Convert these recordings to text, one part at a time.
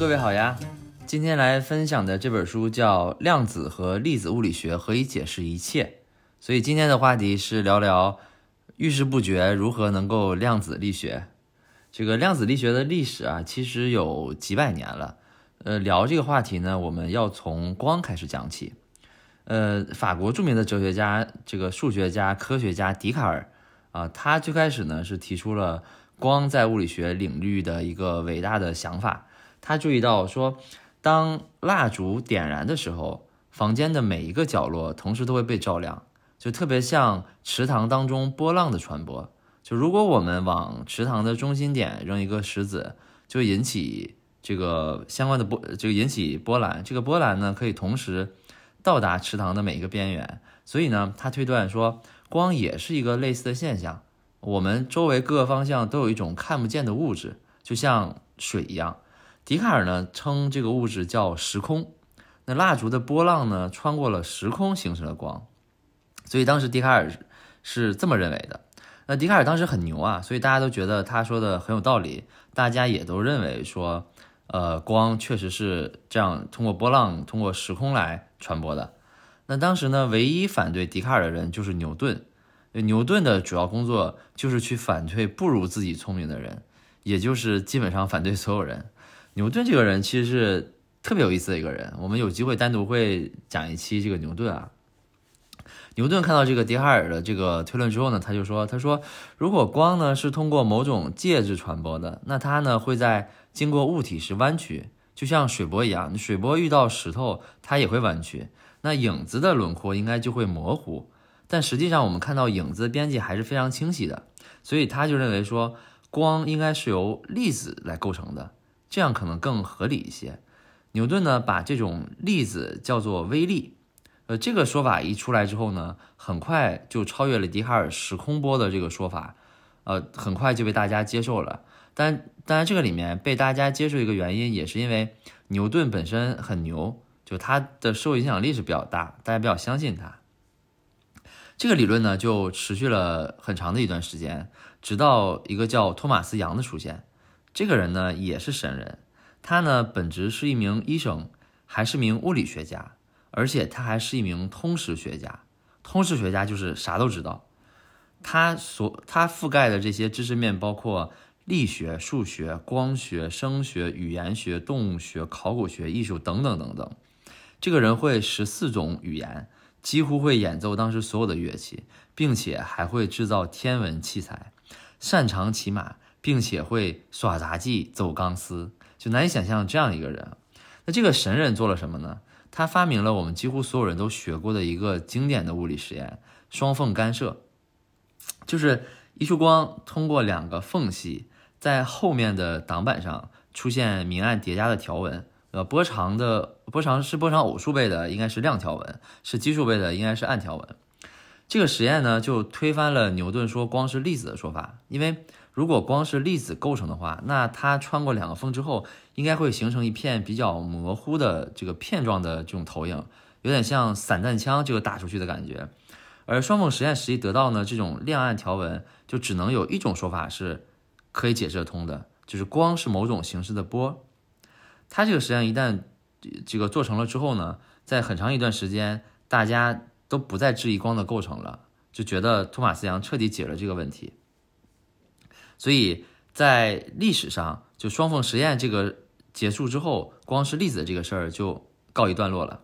各位好呀！今天来分享的这本书叫《量子和粒子物理学何以解释一切》，所以今天的话题是聊聊遇事不决如何能够量子力学。这个量子力学的历史啊，其实有几百年了。呃，聊这个话题呢，我们要从光开始讲起。呃，法国著名的哲学家、这个数学家、科学家笛卡尔啊，他最开始呢是提出了光在物理学领域的一个伟大的想法。他注意到说，当蜡烛点燃的时候，房间的每一个角落同时都会被照亮，就特别像池塘当中波浪的传播。就如果我们往池塘的中心点扔一个石子，就引起这个相关的波，这个引起波澜。这个波澜呢，可以同时到达池塘的每一个边缘。所以呢，他推断说，光也是一个类似的现象。我们周围各个方向都有一种看不见的物质，就像水一样。笛卡尔呢称这个物质叫时空，那蜡烛的波浪呢穿过了时空形成了光，所以当时笛卡尔是这么认为的。那笛卡尔当时很牛啊，所以大家都觉得他说的很有道理，大家也都认为说，呃，光确实是这样通过波浪通过时空来传播的。那当时呢，唯一反对笛卡尔的人就是牛顿，牛顿的主要工作就是去反对不如自己聪明的人，也就是基本上反对所有人。牛顿这个人其实是特别有意思的一个人，我们有机会单独会讲一期这个牛顿啊。牛顿看到这个笛卡尔的这个推论之后呢，他就说：“他说如果光呢是通过某种介质传播的，那它呢会在经过物体时弯曲，就像水波一样。水波遇到石头，它也会弯曲。那影子的轮廓应该就会模糊，但实际上我们看到影子的边界还是非常清晰的。所以他就认为说，光应该是由粒子来构成的。”这样可能更合理一些。牛顿呢，把这种粒子叫做微粒，呃，这个说法一出来之后呢，很快就超越了笛卡尔时空波的这个说法，呃，很快就被大家接受了。但当然，这个里面被大家接受一个原因，也是因为牛顿本身很牛，就他的受影响力是比较大，大家比较相信他。这个理论呢，就持续了很长的一段时间，直到一个叫托马斯杨的出现。这个人呢也是神人，他呢本职是一名医生，还是名物理学家，而且他还是一名通识学家。通识学家就是啥都知道，他所他覆盖的这些知识面包括力学、数学、光学、声学、语言学、动物学、考古学、艺术等等等等。这个人会十四种语言，几乎会演奏当时所有的乐器，并且还会制造天文器材，擅长骑马。并且会耍杂技、走钢丝，就难以想象这样一个人。那这个神人做了什么呢？他发明了我们几乎所有人都学过的一个经典的物理实验——双缝干涉，就是一束光通过两个缝隙，在后面的挡板上出现明暗叠加的条纹。呃，波长的波长是波长偶数倍的，应该是亮条纹；是奇数倍的，应该是暗条纹。这个实验呢，就推翻了牛顿说光是粒子的说法，因为。如果光是粒子构成的话，那它穿过两个缝之后，应该会形成一片比较模糊的这个片状的这种投影，有点像散弹枪这个打出去的感觉。而双缝实验实际得到呢，这种亮暗条纹就只能有一种说法是可以解释得通的，就是光是某种形式的波。它这个实验一旦这个做成了之后呢，在很长一段时间，大家都不再质疑光的构成了，就觉得托马斯杨彻底解了这个问题。所以在历史上，就双缝实验这个结束之后，光是粒子这个事儿就告一段落了。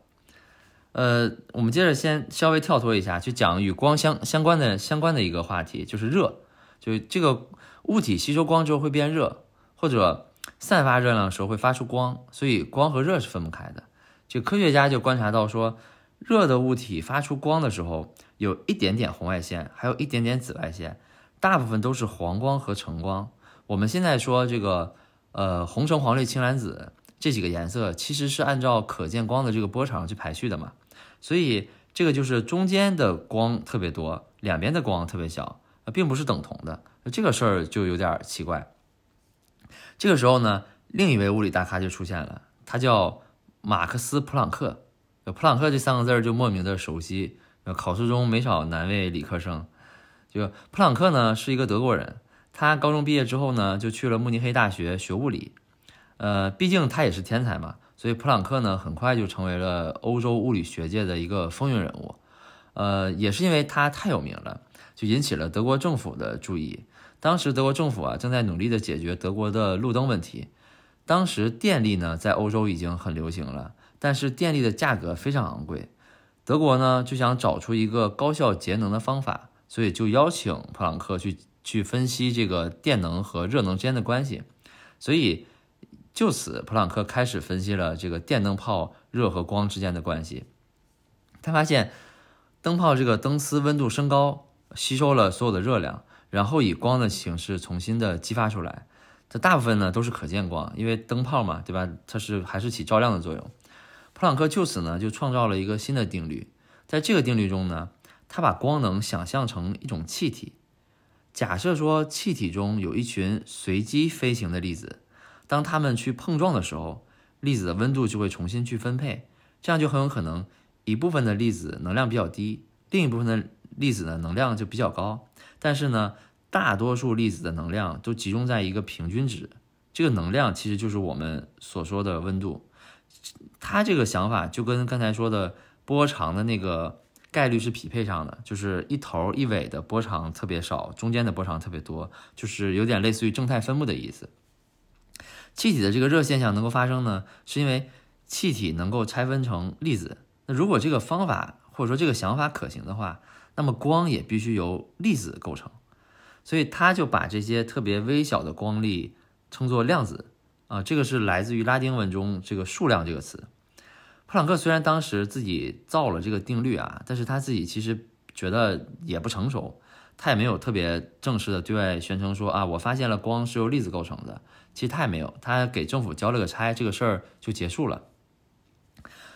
呃，我们接着先稍微跳脱一下，去讲与光相相关的相关的一个话题，就是热。就这个物体吸收光之后会变热，或者散发热量的时候会发出光，所以光和热是分不开的。就科学家就观察到说，热的物体发出光的时候，有一点点红外线，还有一点点紫外线。大部分都是黄光和橙光。我们现在说这个，呃，红橙黄绿青蓝紫这几个颜色，其实是按照可见光的这个波长去排序的嘛。所以这个就是中间的光特别多，两边的光特别小，并不是等同的。这个事儿就有点奇怪。这个时候呢，另一位物理大咖就出现了，他叫马克思·普朗克。普朗克这三个字就莫名的熟悉，考试中没少难为理科生。就普朗克呢是一个德国人，他高中毕业之后呢就去了慕尼黑大学学物理，呃，毕竟他也是天才嘛，所以普朗克呢很快就成为了欧洲物理学界的一个风云人物。呃，也是因为他太有名了，就引起了德国政府的注意。当时德国政府啊正在努力的解决德国的路灯问题。当时电力呢在欧洲已经很流行了，但是电力的价格非常昂贵。德国呢就想找出一个高效节能的方法，所以就邀请普朗克去去分析这个电能和热能之间的关系。所以就此，普朗克开始分析了这个电灯泡热和光之间的关系。他发现灯泡这个灯丝温度升高，吸收了所有的热量，然后以光的形式重新的激发出来。这大部分呢都是可见光，因为灯泡嘛，对吧？它是还是起照亮的作用。普朗克就此呢就创造了一个新的定律，在这个定律中呢，他把光能想象成一种气体。假设说气体中有一群随机飞行的粒子，当它们去碰撞的时候，粒子的温度就会重新去分配，这样就很有可能一部分的粒子能量比较低，另一部分的粒子呢能量就比较高。但是呢，大多数粒子的能量都集中在一个平均值，这个能量其实就是我们所说的温度。他这个想法就跟刚才说的波长的那个概率是匹配上的，就是一头一尾的波长特别少，中间的波长特别多，就是有点类似于正态分布的意思。气体的这个热现象能够发生呢，是因为气体能够拆分成粒子。那如果这个方法或者说这个想法可行的话，那么光也必须由粒子构成。所以他就把这些特别微小的光粒称作量子。啊，这个是来自于拉丁文中这个数量这个词。普朗克虽然当时自己造了这个定律啊，但是他自己其实觉得也不成熟，他也没有特别正式的对外宣称说啊，我发现了光是由粒子构成的。其实他也没有，他给政府交了个差，这个事儿就结束了。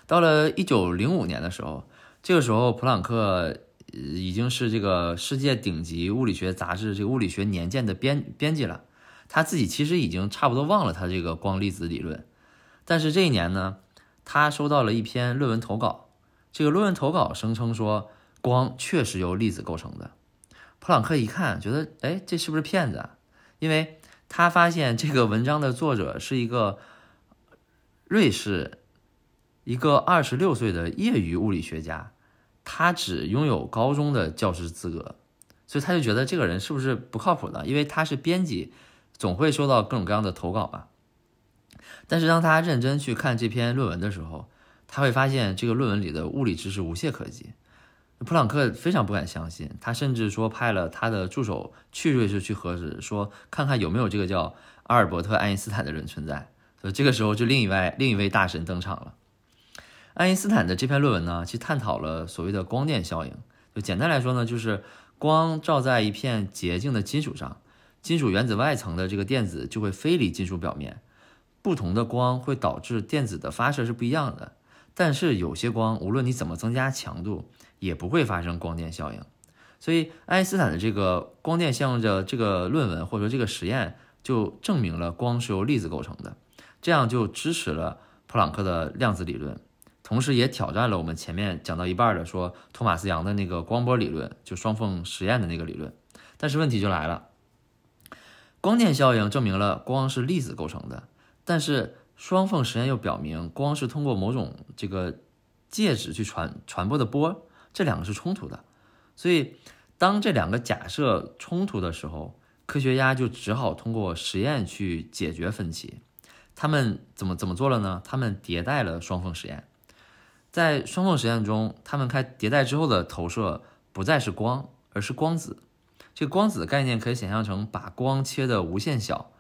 到了一九零五年的时候，这个时候普朗克已经是这个世界顶级物理学杂志这个《物理学年鉴》的编编辑了。他自己其实已经差不多忘了他这个光粒子理论，但是这一年呢，他收到了一篇论文投稿。这个论文投稿声称说，光确实由粒子构成的。普朗克一看，觉得，哎，这是不是骗子啊？因为他发现这个文章的作者是一个瑞士一个二十六岁的业余物理学家，他只拥有高中的教师资格，所以他就觉得这个人是不是不靠谱的？因为他是编辑。总会收到各种各样的投稿吧，但是当他认真去看这篇论文的时候，他会发现这个论文里的物理知识无懈可击。普朗克非常不敢相信，他甚至说派了他的助手去瑞士去核实，说看看有没有这个叫阿尔伯特·爱因斯坦的人存在。所以这个时候就另一位另一位大神登场了。爱因斯坦的这篇论文呢，其实探讨了所谓的光电效应。就简单来说呢，就是光照在一片洁净的金属上。金属原子外层的这个电子就会飞离金属表面，不同的光会导致电子的发射是不一样的。但是有些光，无论你怎么增加强度，也不会发生光电效应。所以爱因斯坦的这个光电效应的这个论文或者说这个实验，就证明了光是由粒子构成的，这样就支持了普朗克的量子理论，同时也挑战了我们前面讲到一半的说托马斯杨的那个光波理论，就双缝实验的那个理论。但是问题就来了。光电效应证明了光是粒子构成的，但是双缝实验又表明光是通过某种这个介质去传传播的波，这两个是冲突的。所以当这两个假设冲突的时候，科学家就只好通过实验去解决分歧。他们怎么怎么做了呢？他们迭代了双缝实验，在双缝实验中，他们开迭代之后的投射不再是光，而是光子。这个光子的概念可以想象成把光切的无限小，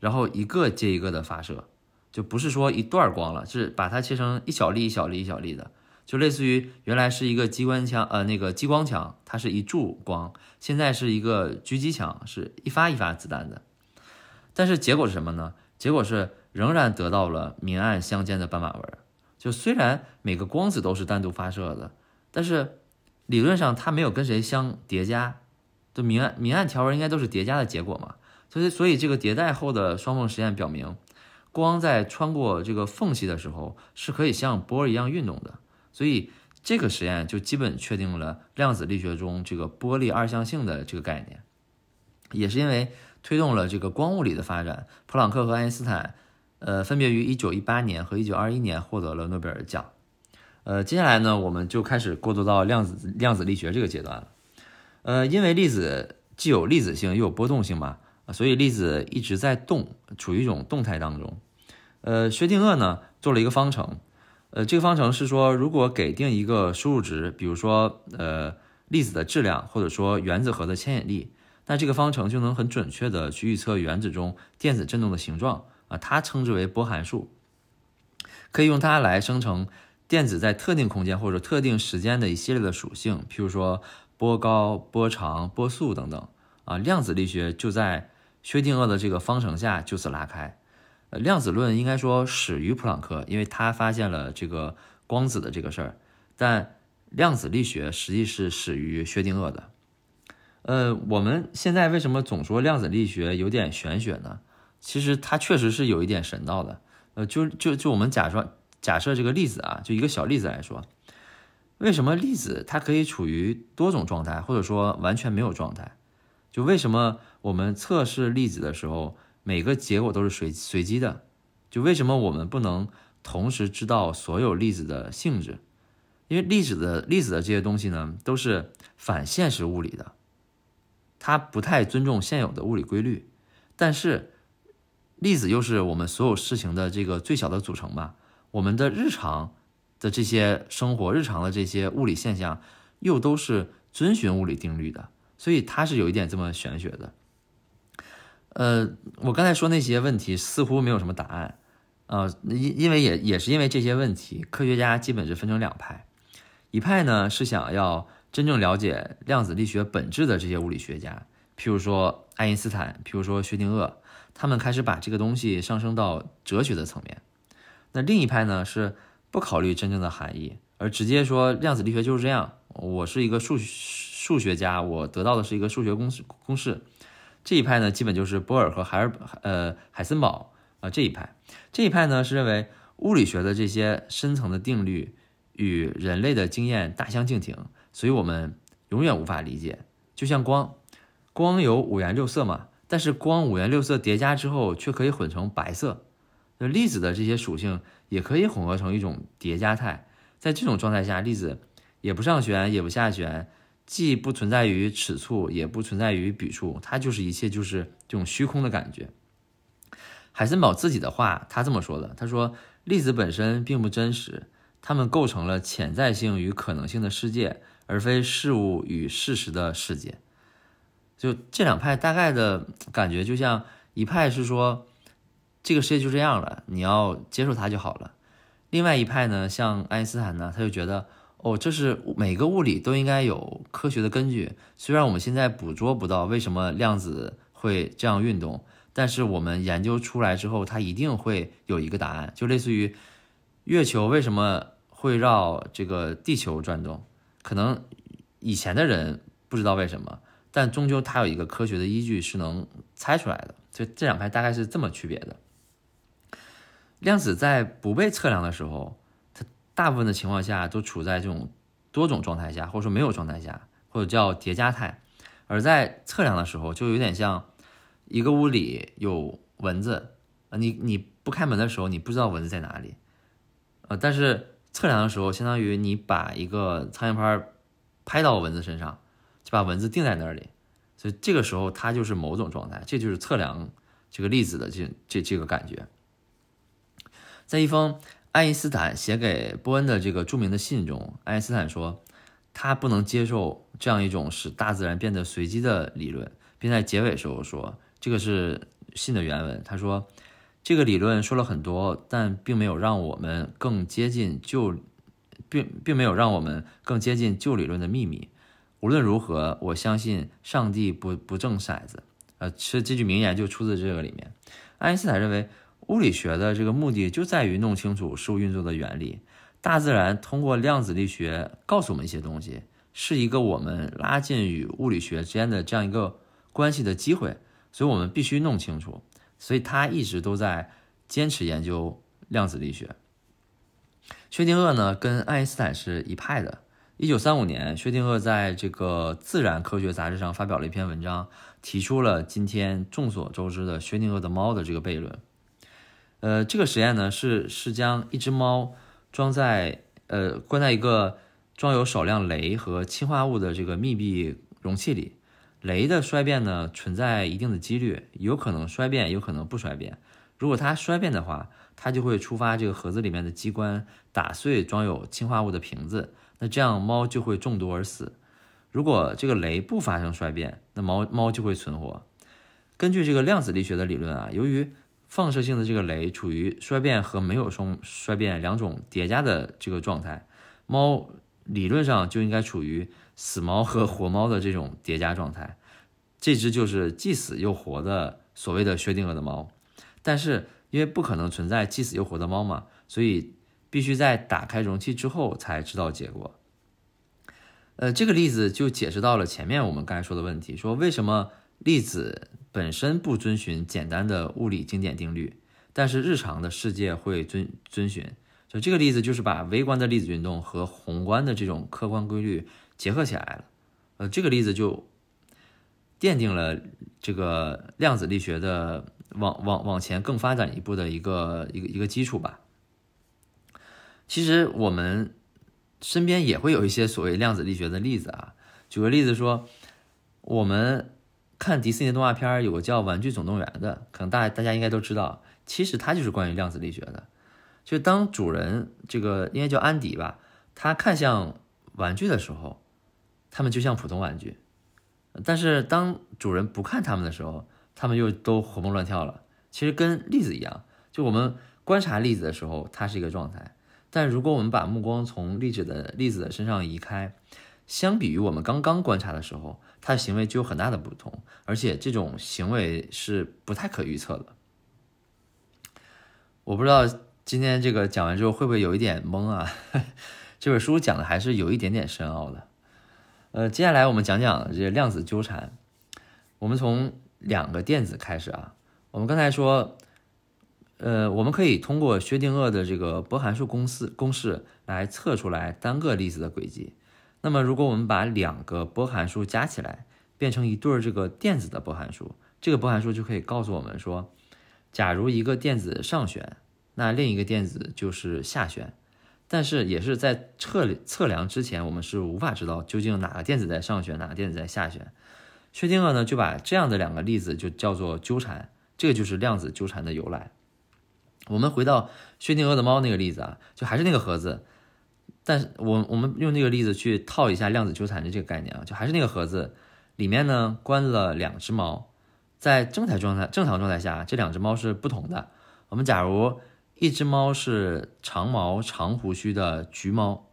然后一个接一个的发射，就不是说一段光了，是把它切成一小粒一小粒一小粒的，就类似于原来是一个机关枪，呃，那个激光枪，它是一柱光，现在是一个狙击枪，是一发一发子弹的。但是结果是什么呢？结果是仍然得到了明暗相间的斑马纹。就虽然每个光子都是单独发射的，但是理论上它没有跟谁相叠加。就明暗明暗条纹应该都是叠加的结果嘛，所以所以这个迭代后的双缝实验表明，光在穿过这个缝隙的时候是可以像波一样运动的，所以这个实验就基本确定了量子力学中这个波粒二象性的这个概念，也是因为推动了这个光物理的发展，普朗克和爱因斯坦呃，分别于一九一八年和一九二一年获得了诺贝尔奖。呃，接下来呢，我们就开始过渡到量子量子力学这个阶段了。呃，因为粒子既有粒子性又有波动性嘛，所以粒子一直在动，处于一种动态当中。呃，薛定谔呢做了一个方程，呃，这个方程是说，如果给定一个输入值，比如说呃粒子的质量，或者说原子核的牵引力，那这个方程就能很准确的去预测原子中电子振动的形状啊，它称之为波函数，可以用它来生成电子在特定空间或者特定时间的一系列的属性，譬如说波高、波长、波速等等。啊，量子力学就在薛定谔的这个方程下就此拉开。呃，量子论应该说始于普朗克，因为他发现了这个光子的这个事儿。但量子力学实际是始于薛定谔的。呃，我们现在为什么总说量子力学有点玄学呢？其实它确实是有一点神道的。呃，就就就我们假说假设这个粒子啊，就一个小粒子来说，为什么粒子它可以处于多种状态，或者说完全没有状态？就为什么我们测试粒子的时候？每个结果都是随随机的，就为什么我们不能同时知道所有粒子的性质？因为粒子的粒子的这些东西呢，都是反现实物理的，它不太尊重现有的物理规律。但是粒子又是我们所有事情的这个最小的组成吧？我们的日常的这些生活、日常的这些物理现象，又都是遵循物理定律的，所以它是有一点这么玄学的。呃，我刚才说那些问题似乎没有什么答案，呃，因因为也也是因为这些问题，科学家基本是分成两派，一派呢是想要真正了解量子力学本质的这些物理学家，譬如说爱因斯坦，譬如说薛定谔，他们开始把这个东西上升到哲学的层面。那另一派呢是不考虑真正的含义，而直接说量子力学就是这样，我是一个数学数学家，我得到的是一个数学公式公式。这一派呢，基本就是波尔和海尔呃海森堡啊这一派。这一派呢是认为物理学的这些深层的定律与人类的经验大相径庭，所以我们永远无法理解。就像光，光有五颜六色嘛，但是光五颜六色叠加之后却可以混成白色。那粒子的这些属性也可以混合成一种叠加态，在这种状态下，粒子也不上旋也不下旋。既不存在于尺处，也不存在于笔处，它就是一切，就是这种虚空的感觉。海森堡自己的话，他这么说的：“他说，粒子本身并不真实，它们构成了潜在性与可能性的世界，而非事物与事实的世界。”就这两派大概的感觉，就像一派是说这个世界就这样了，你要接受它就好了；另外一派呢，像爱因斯坦呢，他就觉得。哦，这是每个物理都应该有科学的根据。虽然我们现在捕捉不到为什么量子会这样运动，但是我们研究出来之后，它一定会有一个答案。就类似于月球为什么会绕这个地球转动，可能以前的人不知道为什么，但终究它有一个科学的依据是能猜出来的。就这两派大概是这么区别的。量子在不被测量的时候。大部分的情况下都处在这种多种状态下，或者说没有状态下，或者叫叠加态。而在测量的时候，就有点像一个屋里有蚊子，啊，你你不开门的时候，你不知道蚊子在哪里，呃，但是测量的时候，相当于你把一个苍蝇拍拍到蚊子身上，就把蚊子定在那里，所以这个时候它就是某种状态，这就是测量这个粒子的这这这个感觉。在一封。爱因斯坦写给波恩的这个著名的信中，爱因斯坦说，他不能接受这样一种使大自然变得随机的理论，并在结尾时候说，这个是信的原文。他说，这个理论说了很多，但并没有让我们更接近旧，并并没有让我们更接近旧理论的秘密。无论如何，我相信上帝不不正骰子。呃，其实这句名言就出自这个里面。爱因斯坦认为。物理学的这个目的就在于弄清楚事物运作的原理。大自然通过量子力学告诉我们一些东西，是一个我们拉近与物理学之间的这样一个关系的机会。所以我们必须弄清楚。所以他一直都在坚持研究量子力学。薛定谔呢，跟爱因斯坦是一派的。一九三五年，薛定谔在这个《自然科学》杂志上发表了一篇文章，提出了今天众所周知的薛定谔的猫的这个悖论。呃，这个实验呢是是将一只猫装在呃关在一个装有少量镭和氢化物的这个密闭容器里，镭的衰变呢存在一定的几率，有可能衰变，有可能不衰变。如果它衰变的话，它就会触发这个盒子里面的机关，打碎装有氢化物的瓶子，那这样猫就会中毒而死。如果这个镭不发生衰变，那猫猫就会存活。根据这个量子力学的理论啊，由于放射性的这个镭处于衰变和没有衰衰变两种叠加的这个状态，猫理论上就应该处于死猫和活猫的这种叠加状态。这只就是既死又活的所谓的薛定谔的猫。但是因为不可能存在既死又活的猫嘛，所以必须在打开容器之后才知道结果。呃，这个例子就解释到了前面我们刚才说的问题，说为什么粒子。本身不遵循简单的物理经典定律，但是日常的世界会遵遵循。就这个例子，就是把微观的粒子运动和宏观的这种客观规律结合起来了。呃，这个例子就奠定了这个量子力学的往往往前更发展一步的一个一个一个基础吧。其实我们身边也会有一些所谓量子力学的例子啊。举个例子说，我们。看迪士尼动画片有个叫《玩具总动员》的，可能大大家应该都知道，其实它就是关于量子力学的。就当主人这个应该叫安迪吧，他看向玩具的时候，他们就像普通玩具；但是当主人不看他们的时候，他们又都活蹦乱跳了。其实跟粒子一样，就我们观察粒子的时候，它是一个状态；但如果我们把目光从粒子的粒子的身上移开，相比于我们刚刚观察的时候，它的行为就有很大的不同，而且这种行为是不太可预测的。我不知道今天这个讲完之后会不会有一点懵啊？这本书讲的还是有一点点深奥的。呃，接下来我们讲讲这量子纠缠。我们从两个电子开始啊。我们刚才说，呃，我们可以通过薛定谔的这个波函数公式公式来测出来单个粒子的轨迹。那么，如果我们把两个波函数加起来，变成一对儿这个电子的波函数，这个波函数就可以告诉我们说，假如一个电子上旋，那另一个电子就是下旋。但是，也是在测测量之前，我们是无法知道究竟哪个电子在上旋，哪个电子在下旋。薛定谔呢，就把这样的两个例子就叫做纠缠，这个就是量子纠缠的由来。我们回到薛定谔的猫那个例子啊，就还是那个盒子。但是我我们用这个例子去套一下量子纠缠的这个概念啊，就还是那个盒子里面呢关了两只猫，在正态状态正常状态下，这两只猫是不同的。我们假如一只猫是长毛长胡须的橘猫，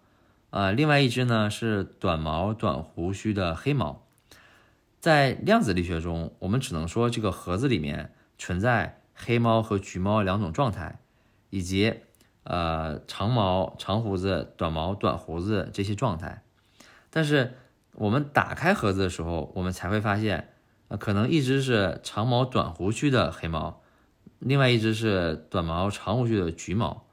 啊，另外一只呢是短毛短胡须的黑猫，在量子力学中，我们只能说这个盒子里面存在黑猫和橘猫两种状态，以及。呃，长毛长胡子，短毛短胡子这些状态，但是我们打开盒子的时候，我们才会发现，呃，可能一只是长毛短胡须的黑猫，另外一只是短毛长胡须的橘猫。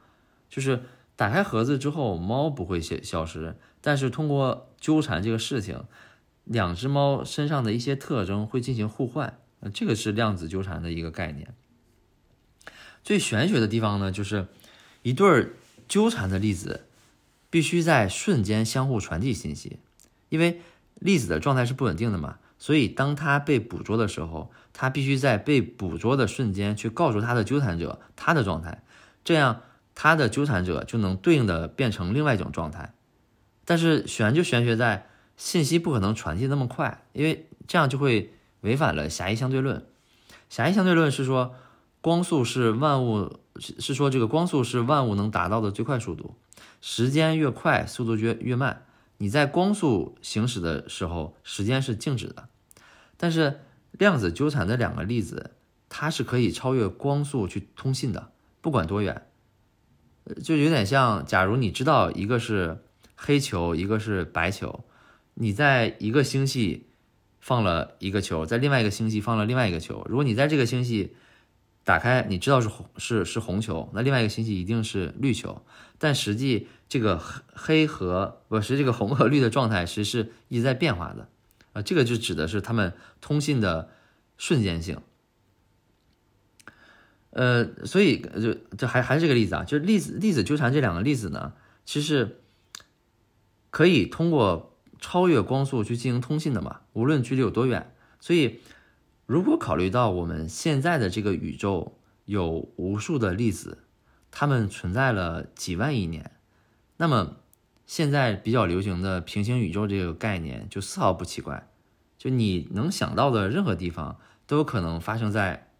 就是打开盒子之后，猫不会消消失，但是通过纠缠这个事情，两只猫身上的一些特征会进行互换。这个是量子纠缠的一个概念。最玄学的地方呢，就是。一对儿纠缠的粒子必须在瞬间相互传递信息，因为粒子的状态是不稳定的嘛，所以当它被捕捉的时候，它必须在被捕捉的瞬间去告诉它的纠缠者它的状态，这样它的纠缠者就能对应的变成另外一种状态。但是玄就玄学在信息不可能传递那么快，因为这样就会违反了狭义相对论。狭义相对论是说。光速是万物是是说这个光速是万物能达到的最快速度，时间越快，速度越越慢。你在光速行驶的时候，时间是静止的。但是量子纠缠的两个粒子，它是可以超越光速去通信的，不管多远。就有点像，假如你知道一个是黑球，一个是白球，你在一个星系放了一个球，在另外一个星系放了另外一个球。如果你在这个星系，打开，你知道是红是是红球，那另外一个星系一定是绿球，但实际这个黑和不是这个红和绿的状态，其实是一直在变化的，啊，这个就指的是他们通信的瞬间性。呃，所以就就还还是这个例子啊，就是粒子粒子纠缠这两个粒子呢，其实可以通过超越光速去进行通信的嘛，无论距离有多远。所以，如果考虑到我们现在的这个宇宙有无数的粒子，它们存在了几万亿年，那么现在比较流行的平行宇宙这个概念就丝毫不奇怪。就你能想到的任何地方，都有可能发生在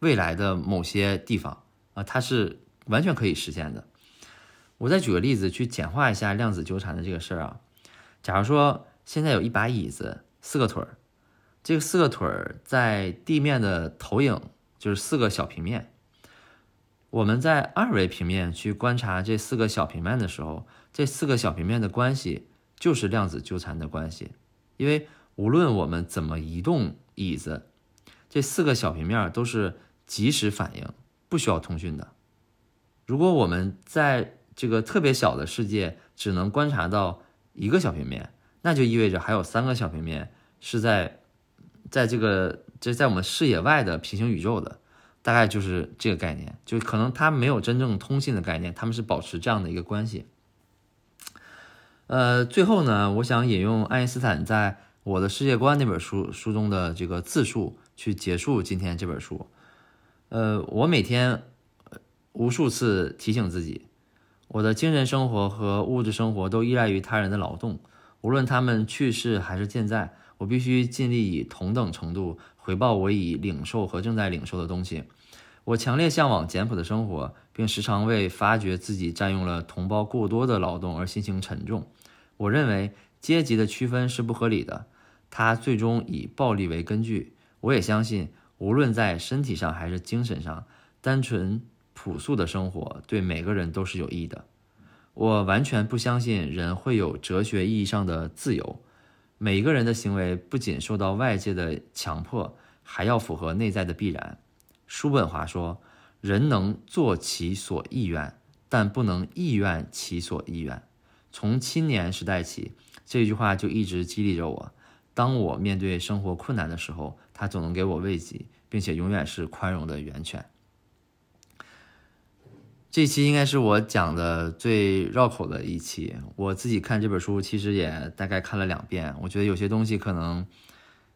未来的某些地方啊，它是完全可以实现的。我再举个例子去简化一下量子纠缠的这个事儿啊。假如说现在有一把椅子，四个腿儿，这个四个腿儿在地面的投影就是四个小平面。我们在二维平面去观察这四个小平面的时候，这四个小平面的关系就是量子纠缠的关系，因为。无论我们怎么移动椅子，这四个小平面都是即时反应，不需要通讯的。如果我们在这个特别小的世界只能观察到一个小平面，那就意味着还有三个小平面是在在这个这在我们视野外的平行宇宙的，大概就是这个概念。就可能它没有真正通信的概念，他们是保持这样的一个关系。呃，最后呢，我想引用爱因斯坦在。我的世界观那本书书中的这个自述去结束今天这本书。呃，我每天无数次提醒自己，我的精神生活和物质生活都依赖于他人的劳动，无论他们去世还是健在，我必须尽力以同等程度回报我已领受和正在领受的东西。我强烈向往简朴的生活，并时常为发觉自己占用了同胞过多的劳动而心情沉重。我认为阶级的区分是不合理的。它最终以暴力为根据，我也相信，无论在身体上还是精神上，单纯朴素的生活对每个人都是有益的。我完全不相信人会有哲学意义上的自由，每一个人的行为不仅受到外界的强迫，还要符合内在的必然。叔本华说：“人能做其所意愿，但不能意愿其所意愿。”从青年时代起，这句话就一直激励着我。当我面对生活困难的时候，他总能给我慰藉，并且永远是宽容的源泉。这期应该是我讲的最绕口的一期。我自己看这本书，其实也大概看了两遍。我觉得有些东西可能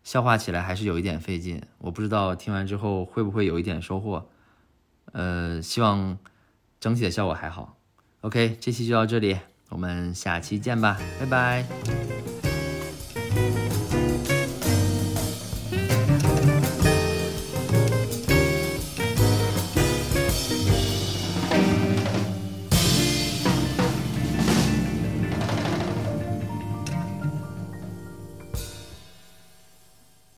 消化起来还是有一点费劲。我不知道听完之后会不会有一点收获。呃，希望整体的效果还好。OK，这期就到这里，我们下期见吧，拜拜。